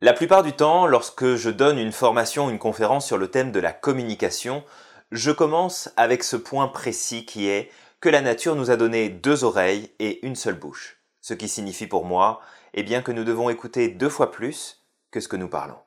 La plupart du temps, lorsque je donne une formation ou une conférence sur le thème de la communication, je commence avec ce point précis qui est que la nature nous a donné deux oreilles et une seule bouche. Ce qui signifie pour moi, eh bien que nous devons écouter deux fois plus que ce que nous parlons.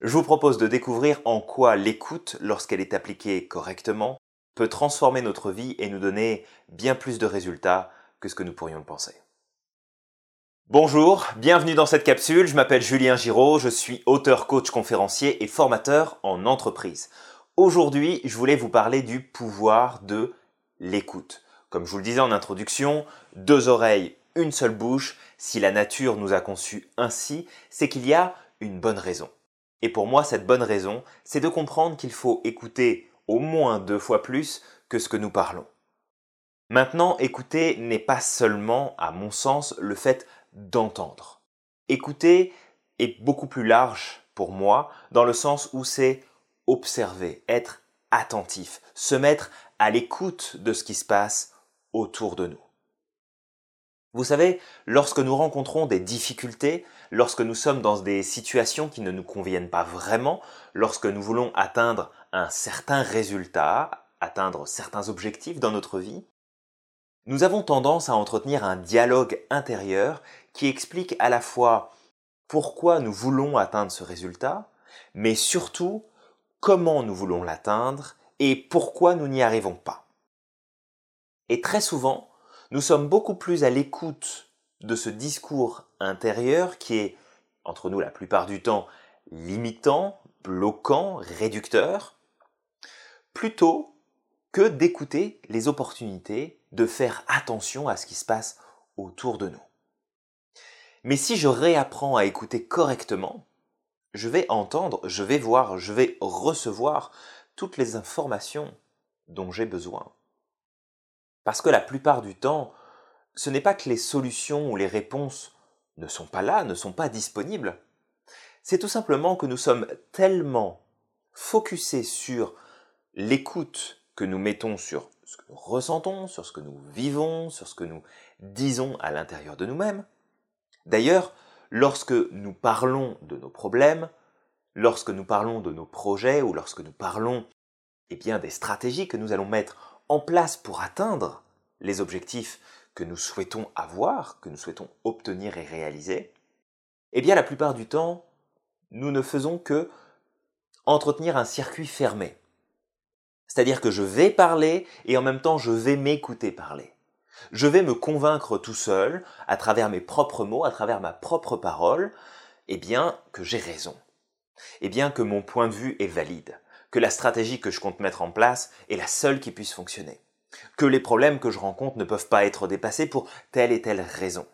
Je vous propose de découvrir en quoi l'écoute, lorsqu'elle est appliquée correctement, peut transformer notre vie et nous donner bien plus de résultats que ce que nous pourrions penser. Bonjour, bienvenue dans cette capsule. Je m'appelle Julien Giraud, je suis auteur, coach, conférencier et formateur en entreprise. Aujourd'hui, je voulais vous parler du pouvoir de l'écoute. Comme je vous le disais en introduction, deux oreilles, une seule bouche. Si la nature nous a conçus ainsi, c'est qu'il y a une bonne raison. Et pour moi, cette bonne raison, c'est de comprendre qu'il faut écouter au moins deux fois plus que ce que nous parlons. Maintenant, écouter n'est pas seulement, à mon sens, le fait d'entendre. Écouter est beaucoup plus large pour moi, dans le sens où c'est observer, être attentif, se mettre à l'écoute de ce qui se passe autour de nous. Vous savez, lorsque nous rencontrons des difficultés, lorsque nous sommes dans des situations qui ne nous conviennent pas vraiment, lorsque nous voulons atteindre un certain résultat, atteindre certains objectifs dans notre vie, nous avons tendance à entretenir un dialogue intérieur qui explique à la fois pourquoi nous voulons atteindre ce résultat, mais surtout comment nous voulons l'atteindre et pourquoi nous n'y arrivons pas. Et très souvent, nous sommes beaucoup plus à l'écoute de ce discours intérieur qui est, entre nous la plupart du temps, limitant, bloquant, réducteur, plutôt que d'écouter les opportunités, de faire attention à ce qui se passe autour de nous. Mais si je réapprends à écouter correctement, je vais entendre, je vais voir, je vais recevoir toutes les informations dont j'ai besoin. Parce que la plupart du temps, ce n'est pas que les solutions ou les réponses ne sont pas là, ne sont pas disponibles. C'est tout simplement que nous sommes tellement focusés sur l'écoute que nous mettons sur ce que nous ressentons, sur ce que nous vivons, sur ce que nous disons à l'intérieur de nous-mêmes. D'ailleurs, lorsque nous parlons de nos problèmes, lorsque nous parlons de nos projets ou lorsque nous parlons eh bien, des stratégies que nous allons mettre en place pour atteindre les objectifs que nous souhaitons avoir, que nous souhaitons obtenir et réaliser, eh la plupart du temps, nous ne faisons que entretenir un circuit fermé. C'est-à-dire que je vais parler et en même temps je vais m'écouter parler. Je vais me convaincre tout seul, à travers mes propres mots, à travers ma propre parole, eh bien que j'ai raison. Eh bien que mon point de vue est valide, que la stratégie que je compte mettre en place est la seule qui puisse fonctionner, que les problèmes que je rencontre ne peuvent pas être dépassés pour telle et telle raison.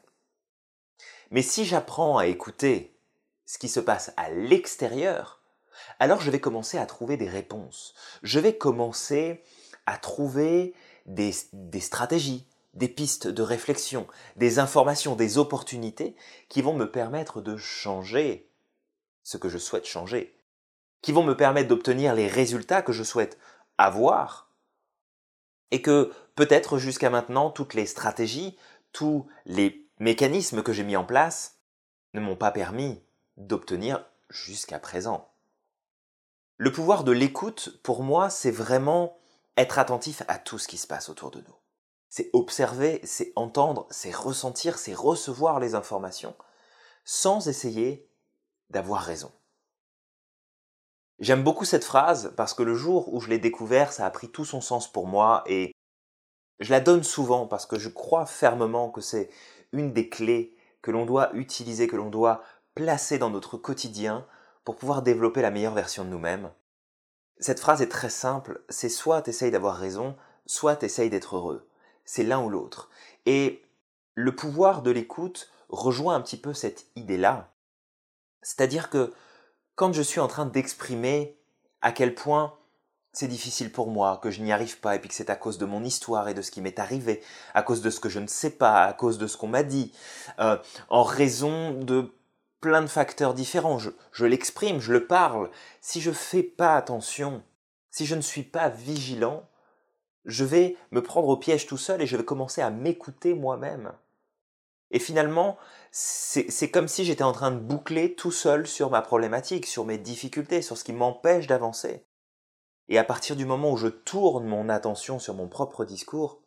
Mais si j'apprends à écouter ce qui se passe à l'extérieur, alors je vais commencer à trouver des réponses. Je vais commencer à trouver des, stratégies, des pistes de réflexion, des informations, des opportunités qui vont me permettre de changer ce que je souhaite changer, qui vont me permettre d'obtenir les résultats que je souhaite avoir, et que peut-être jusqu'à maintenant toutes les stratégies, tous les mécanismes que j'ai mis en place ne m'ont pas permis d'obtenir jusqu'à présent. Le pouvoir de l'écoute, pour moi, c'est vraiment être attentif à tout ce qui se passe autour de nous. C'est observer, c'est entendre, c'est ressentir, c'est recevoir les informations, sans essayer d'avoir raison. J'aime beaucoup cette phrase parce que le jour où je l'ai découvert, ça a pris tout son sens pour moi et je la donne souvent parce que je crois fermement que c'est une des clés que l'on doit utiliser, que l'on doit placer dans notre quotidien pour pouvoir développer la meilleure version de nous-mêmes. Cette phrase est très simple, c'est soit t'essayes d'avoir raison, soit t'essayes d'être heureux. C'est l'un ou l'autre. Et le pouvoir de l'écoute rejoint un petit peu cette idée-là. C'est-à-dire que quand je suis en train d'exprimer à quel point c'est difficile pour moi, que je n'y arrive pas, et puis que c'est à cause de mon histoire et de ce qui m'est arrivé, à cause de ce que je ne sais pas, à cause de ce qu'on m'a dit, euh, en raison de plein de facteurs différents. Je, l'exprime, je le parle. Si je fais pas attention, si je ne suis pas vigilant, je vais me prendre au piège tout seul et je vais commencer à m'écouter moi-même. Et finalement, c'est comme si j'étais en train de boucler tout seul sur ma problématique, sur mes difficultés, sur ce qui m'empêche d'avancer. Et à partir du moment où je tourne mon attention sur mon propre discours,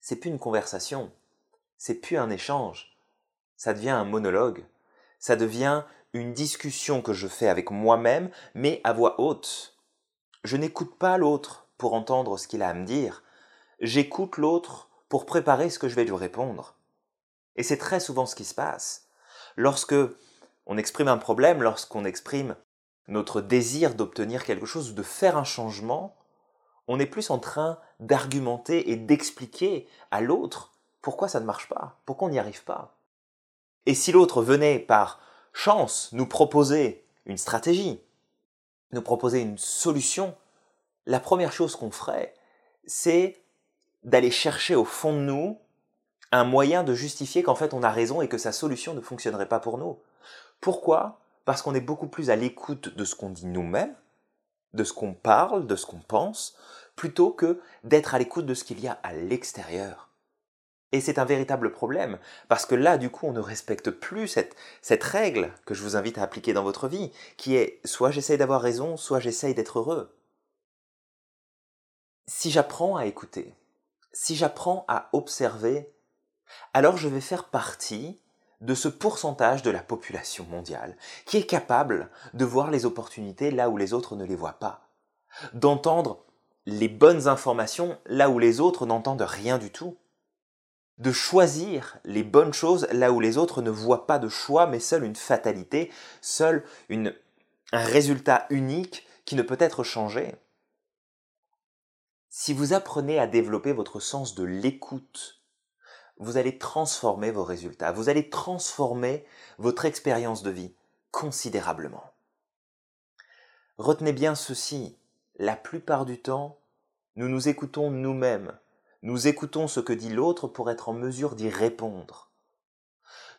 c'est plus une conversation, c'est plus un échange, ça devient un monologue, ça devient une discussion que je fais avec moi-même, mais à voix haute. Je n'écoute pas l'autre pour entendre ce qu'il a à me dire, j'écoute l'autre pour préparer ce que je vais lui répondre. Et c'est très souvent ce qui se passe. Lorsque on exprime un problème, lorsqu'on exprime notre désir d'obtenir quelque chose ou de faire un changement, on est plus en train d'argumenter et d'expliquer à l'autre pourquoi ça ne marche pas, pourquoi on n'y arrive pas. Et si l'autre venait par chance nous proposer une stratégie, nous proposer une solution, la première chose qu'on ferait, c'est d'aller chercher au fond de nous un moyen de justifier qu'en fait on a raison et que sa solution ne fonctionnerait pas pour nous. Pourquoi? Parce qu'on est beaucoup plus à l'écoute de ce qu'on dit nous-mêmes, de ce qu'on parle, de ce qu'on pense, plutôt que d'être à l'écoute de ce qu'il y a à l'extérieur. Et c'est un véritable problème, parce que là, du coup, on ne respecte plus cette, règle que je vous invite à appliquer dans votre vie, qui est soit j'essaye d'avoir raison, soit j'essaye d'être heureux. Si j'apprends à écouter, si j'apprends à observer, alors je vais faire partie de ce pourcentage de la population mondiale qui est capable de voir les opportunités là où les autres ne les voient pas, d'entendre les bonnes informations là où les autres n'entendent rien du tout, de choisir les bonnes choses là où les autres ne voient pas de choix mais seule une fatalité, seul un résultat unique qui ne peut être changé. Si vous apprenez à développer votre sens de l'écoute, vous allez transformer vos résultats, vous allez transformer votre expérience de vie considérablement. Retenez bien ceci, la plupart du temps, nous nous écoutons nous-mêmes, nous écoutons ce que dit l'autre pour être en mesure d'y répondre.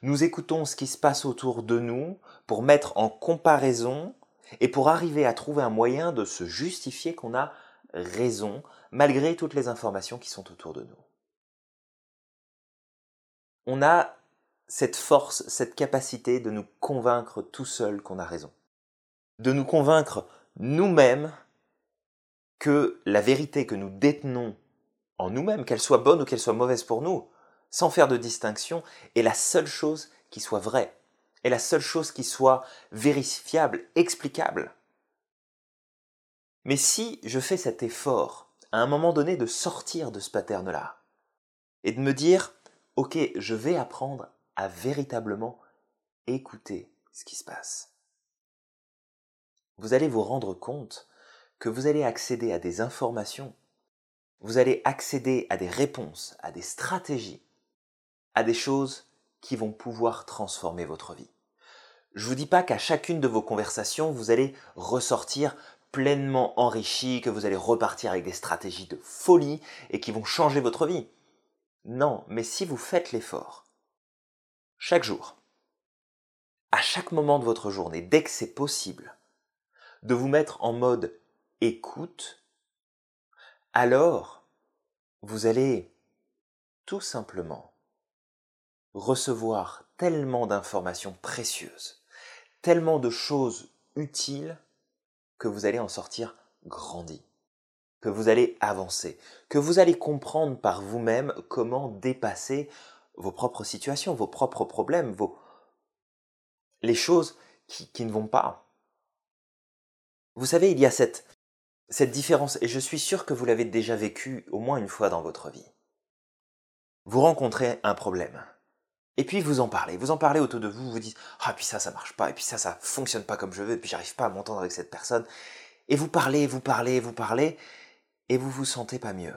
Nous écoutons ce qui se passe autour de nous pour mettre en comparaison et pour arriver à trouver un moyen de se justifier qu'on a raison malgré toutes les informations qui sont autour de nous. On a cette force, cette capacité de nous convaincre tout seul qu'on a raison. De nous convaincre nous-mêmes que la vérité que nous détenons en nous-mêmes, qu'elle soit bonne ou qu'elle soit mauvaise pour nous, sans faire de distinction, est la seule chose qui soit vraie, est la seule chose qui soit vérifiable, explicable. Mais si je fais cet effort, à un moment donné, de sortir de ce pattern-là, et de me dire, ok, je vais apprendre à véritablement écouter ce qui se passe. Vous allez vous rendre compte que vous allez accéder à des informations, vous allez accéder à des réponses, à des stratégies, à des choses qui vont pouvoir transformer votre vie. Je ne vous dis pas qu'à chacune de vos conversations, vous allez ressortir pleinement enrichi, que vous allez repartir avec des stratégies de folie et qui vont changer votre vie. Non, mais si vous faites l'effort, chaque jour, à chaque moment de votre journée, dès que c'est possible, de vous mettre en mode écoute, alors vous allez tout simplement recevoir tellement d'informations précieuses, tellement de choses utiles que vous allez en sortir grandi, que vous allez avancer, que vous allez comprendre par vous-même comment dépasser vos propres situations, vos propres problèmes, vos... les choses qui, qui ne vont pas. Vous savez, il y a cette, cette différence, et je suis sûr que vous l'avez déjà vécu au moins une fois dans votre vie. Vous rencontrez un problème, et puis vous en parlez, vous en parlez autour de vous, vous dites ah puis ça ça marche pas, et puis ça ça fonctionne pas comme je veux, et puis j'arrive pas à m'entendre avec cette personne, et vous parlez, vous parlez, vous parlez, et vous vous sentez pas mieux.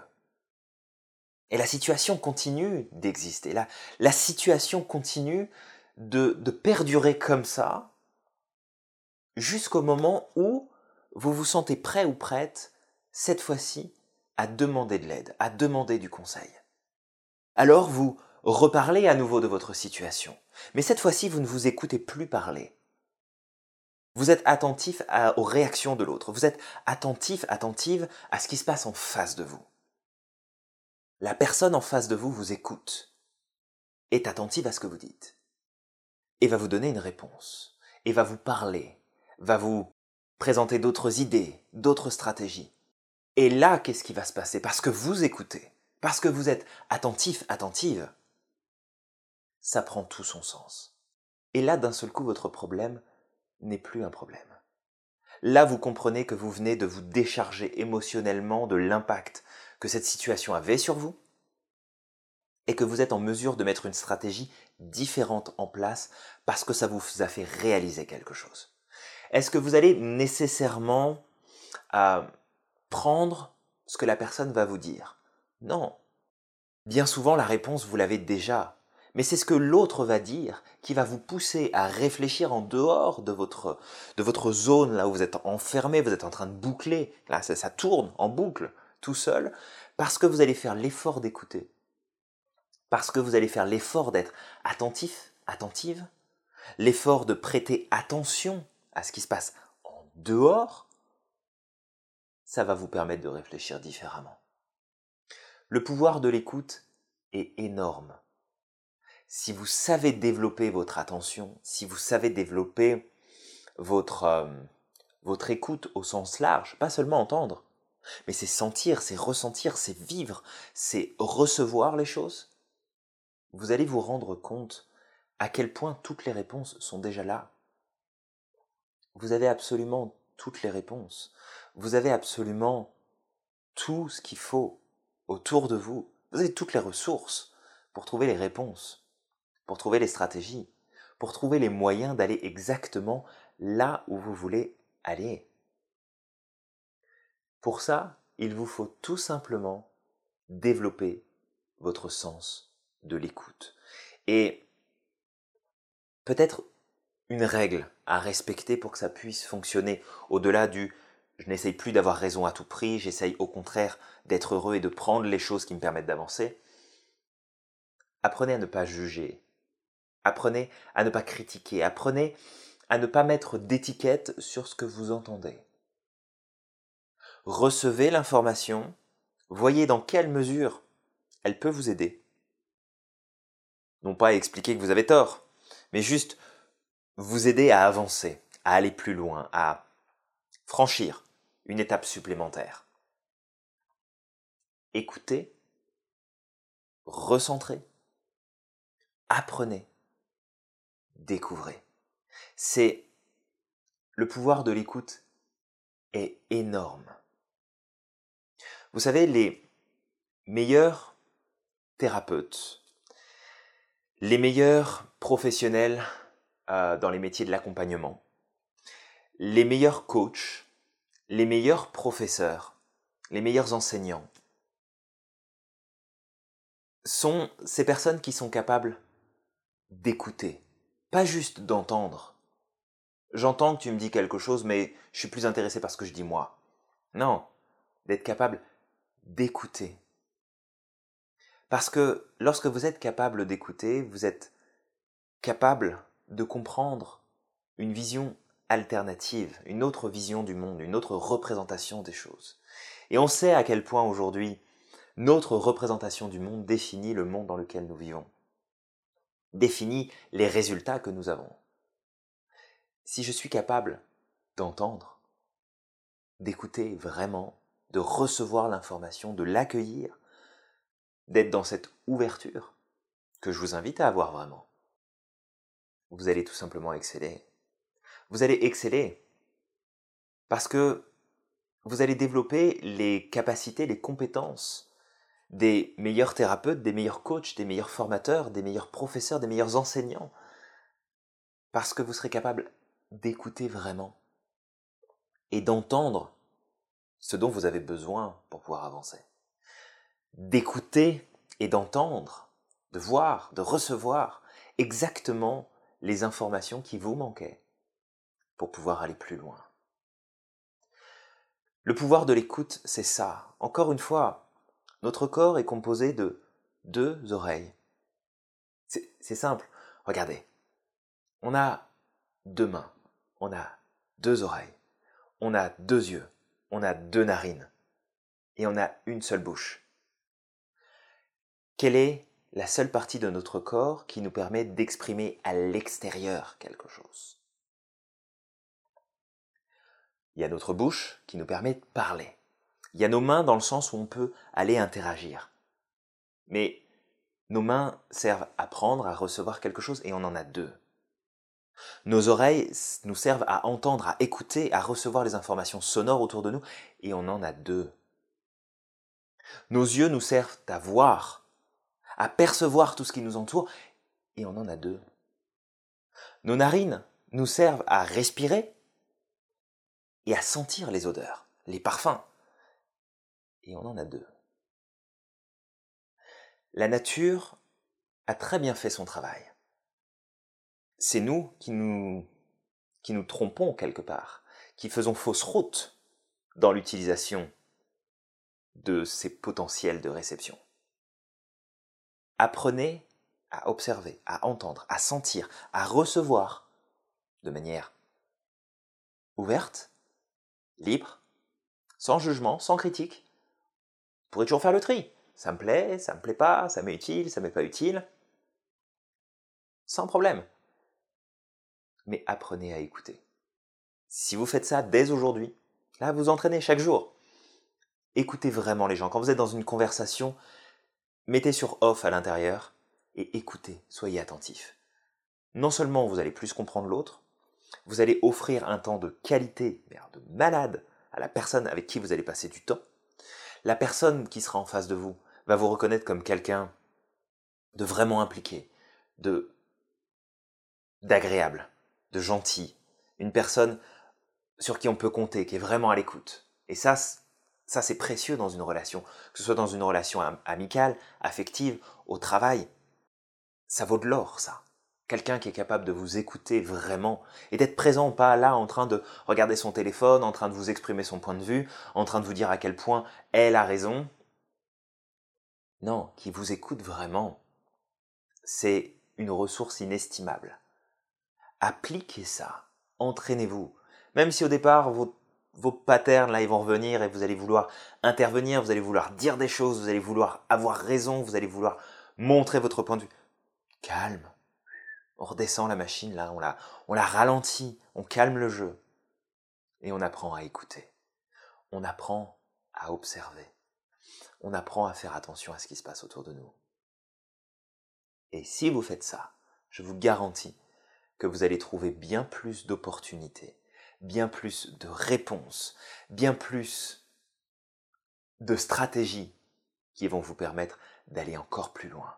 Et la situation continue d'exister, la, la situation continue de, de perdurer comme ça jusqu'au moment où vous vous sentez prêt ou prête, cette fois-ci, à demander de l'aide, à demander du conseil. Alors vous reparlez à nouveau de votre situation. Mais cette fois-ci, vous ne vous écoutez plus parler. Vous êtes attentif aux réactions de l'autre. Vous êtes attentif, attentive à ce qui se passe en face de vous. La personne en face de vous vous écoute. est attentive à ce que vous dites et va vous donner une réponse et va vous parler, va vous présenter d'autres idées, d'autres stratégies. Et là, qu'est-ce qui va se passer? Parce que vous écoutez, parce que vous êtes attentif, attentive, ça prend tout son sens. Et là, d'un seul coup, votre problème n'est plus un problème. Là, vous comprenez que vous venez de vous décharger émotionnellement de l'impact que cette situation avait sur vous et que vous êtes en mesure de mettre une stratégie différente en place parce que ça vous a fait réaliser quelque chose. Est-ce que vous allez nécessairement euh, prendre ce que la personne va vous dire? Non. Bien souvent, la réponse, vous l'avez déjà. Mais c'est ce que l'autre va dire qui va vous pousser à réfléchir en dehors de votre, zone, là où vous êtes enfermé, vous êtes en train de boucler, là ça tourne en boucle tout seul, parce que vous allez faire l'effort d'écouter, parce que vous allez faire l'effort d'être attentif, attentive, l'effort de prêter attention à ce qui se passe en dehors, ça va vous permettre de réfléchir différemment. Le pouvoir de l'écoute est énorme si vous savez développer votre attention, si vous savez développer votre, euh, votre écoute au sens large, pas seulement entendre, mais c'est sentir, c'est ressentir, c'est vivre, c'est recevoir les choses, vous allez vous rendre compte à quel point toutes les réponses sont déjà là. Vous avez absolument toutes les réponses. Vous avez absolument tout ce qu'il faut autour de vous. Vous avez toutes les ressources pour trouver les réponses pour trouver les stratégies, pour trouver les moyens d'aller exactement là où vous voulez aller. Pour ça, il vous faut tout simplement développer votre sens de l'écoute. Et peut-être une règle à respecter pour que ça puisse fonctionner au-delà du je n'essaye plus d'avoir raison à tout prix, j'essaye au contraire d'être heureux et de prendre les choses qui me permettent d'avancer. Apprenez à ne pas juger Apprenez à ne pas critiquer, apprenez à ne pas mettre d'étiquette sur ce que vous entendez. Recevez l'information, voyez dans quelle mesure elle peut vous aider. Non pas expliquer que vous avez tort, mais juste vous aider à avancer, à aller plus loin, à franchir une étape supplémentaire. Écoutez, recentrez, apprenez découvrez. C'est le pouvoir de l'écoute est énorme. Vous savez, les meilleurs thérapeutes, les meilleurs professionnels euh, dans les métiers de l'accompagnement, les meilleurs coachs, les meilleurs professeurs, les meilleurs enseignants sont ces personnes qui sont capables d'écouter, pas juste d'entendre. J'entends que tu me dis quelque chose, mais je suis plus intéressé par ce que je dis moi. Non, d'être capable d'écouter. Parce que lorsque vous êtes capable d'écouter, vous êtes capable de comprendre une vision alternative, une autre vision du monde, une autre représentation des choses. Et on sait à quel point aujourd'hui notre représentation du monde définit le monde dans lequel nous vivons définit les résultats que nous avons. Si je suis capable d'entendre, d'écouter vraiment, de recevoir l'information, de l'accueillir, d'être dans cette ouverture que je vous invite à avoir vraiment, vous allez tout simplement exceller. Vous allez exceller parce que vous allez développer les capacités, les compétences des meilleurs thérapeutes, des meilleurs coachs, des meilleurs formateurs, des meilleurs professeurs, des meilleurs enseignants. Parce que vous serez capable d'écouter vraiment et d'entendre ce dont vous avez besoin pour pouvoir avancer. D'écouter et d'entendre, de voir, de recevoir exactement les informations qui vous manquaient pour pouvoir aller plus loin. Le pouvoir de l'écoute, c'est ça. Encore une fois, notre corps est composé de deux oreilles. C'est simple. Regardez. On a deux mains. On a deux oreilles. On a deux yeux. On a deux narines. Et on a une seule bouche. Quelle est la seule partie de notre corps qui nous permet d'exprimer à l'extérieur quelque chose. Il y a notre bouche qui nous permet de parler. Il y a nos mains dans le sens où on peut aller interagir. Mais nos mains servent à prendre, à recevoir quelque chose, et on en a deux. Nos oreilles nous servent à entendre, à écouter, à recevoir les informations sonores autour de nous, et on en a deux. Nos yeux nous servent à voir, à percevoir tout ce qui nous entoure, et on en a deux. Nos narines nous servent à respirer et à sentir les odeurs, les parfums, et on en a deux. La nature a très bien fait son travail. C'est nous qui nous qui nous trompons quelque part, qui faisons fausse route dans l'utilisation de ces potentiels de réception. Apprenez à observer, à entendre, à sentir, à recevoir de manière ouverte, libre, sans jugement, sans critique. Vous pourrez toujours faire le tri. Ça me plaît, ça me plaît pas, ça m'est utile, ça m'est pas utile. Sans problème. Mais apprenez à écouter. Si vous faites ça dès aujourd'hui, là vous entraînez chaque jour. Écoutez vraiment les gens. Quand vous êtes dans une conversation, mettez sur off à l'intérieur et écoutez, soyez attentif. Non seulement vous allez plus comprendre l'autre, vous allez offrir un temps de qualité, de malade, à la personne avec qui vous allez passer du temps. La personne qui sera en face de vous va vous reconnaître comme quelqu'un de vraiment impliqué, de d'agréable, de gentil, une personne sur qui on peut compter, qui est vraiment à l'écoute. Et ça, ça, c'est précieux dans une relation, que ce soit dans une relation amicale, affective, au travail. Ça vaut de l'or, ça. Quelqu'un qui est capable de vous écouter vraiment et d'être présent, pas là en train de regarder son téléphone, en train de vous exprimer son point de vue, en train de vous dire à quel point elle a raison. Non, qui vous écoute vraiment. C'est une ressource inestimable. Appliquez ça. Entraînez-vous. Même si au départ, votre vos patterns, là, ils vont revenir et vous allez vouloir intervenir, vous allez vouloir dire des choses, vous allez vouloir avoir raison, vous allez vouloir montrer votre point de vue. Calme. On redescend la machine, là, on la, on la ralentit, on calme le jeu. Et on apprend à écouter. On apprend à observer. On apprend à faire attention à ce qui se passe autour de nous. Et si vous faites ça, je vous garantis que vous allez trouver bien plus d'opportunités bien plus de réponses, bien plus de stratégies qui vont vous permettre d'aller encore plus loin.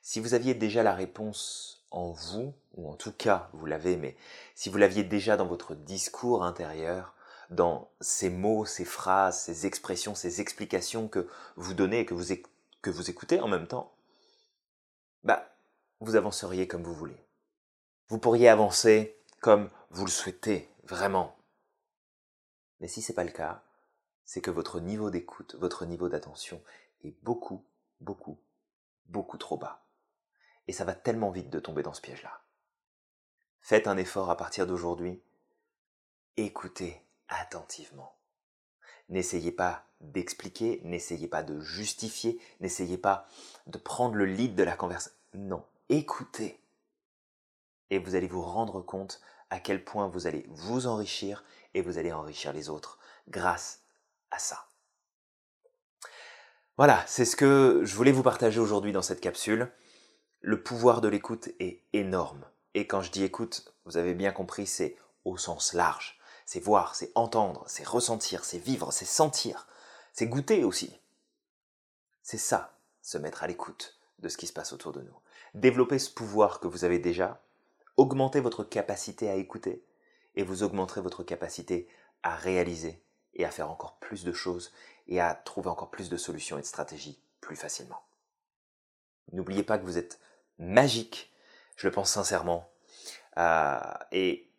Si vous aviez déjà la réponse en vous, ou en tout cas vous l'avez, mais si vous l'aviez déjà dans votre discours intérieur, dans ces mots, ces phrases, ces expressions, ces explications que vous donnez et que vous, que vous écoutez en même temps, bah, vous avanceriez comme vous voulez. Vous pourriez avancer comme vous le souhaitez vraiment. Mais si ce n'est pas le cas, c'est que votre niveau d'écoute, votre niveau d'attention est beaucoup, beaucoup, beaucoup trop bas. Et ça va tellement vite de tomber dans ce piège-là. Faites un effort à partir d'aujourd'hui. Écoutez attentivement. N'essayez pas d'expliquer, n'essayez pas de justifier, n'essayez pas de prendre le lead de la conversation. Non, écoutez. Et vous allez vous rendre compte à quel point vous allez vous enrichir et vous allez enrichir les autres grâce à ça. Voilà, c'est ce que je voulais vous partager aujourd'hui dans cette capsule. Le pouvoir de l'écoute est énorme. Et quand je dis écoute, vous avez bien compris, c'est au sens large. C'est voir, c'est entendre, c'est ressentir, c'est vivre, c'est sentir, c'est goûter aussi. C'est ça, se mettre à l'écoute de ce qui se passe autour de nous. Développer ce pouvoir que vous avez déjà augmentez votre capacité à écouter et vous augmenterez votre capacité à réaliser et à faire encore plus de choses et à trouver encore plus de solutions et de stratégies plus facilement. N'oubliez pas que vous êtes magique, je le pense sincèrement, euh, et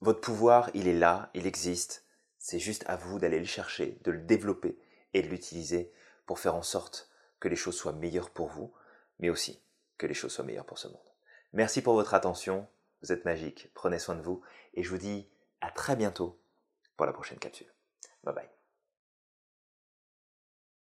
votre pouvoir, il est là, il existe, c'est juste à vous d'aller le chercher, de le développer et de l'utiliser pour faire en sorte que les choses soient meilleures pour vous, mais aussi que les choses soient meilleures pour ce monde. Merci pour votre attention, vous êtes magique, prenez soin de vous et je vous dis à très bientôt pour la prochaine capsule. Bye bye.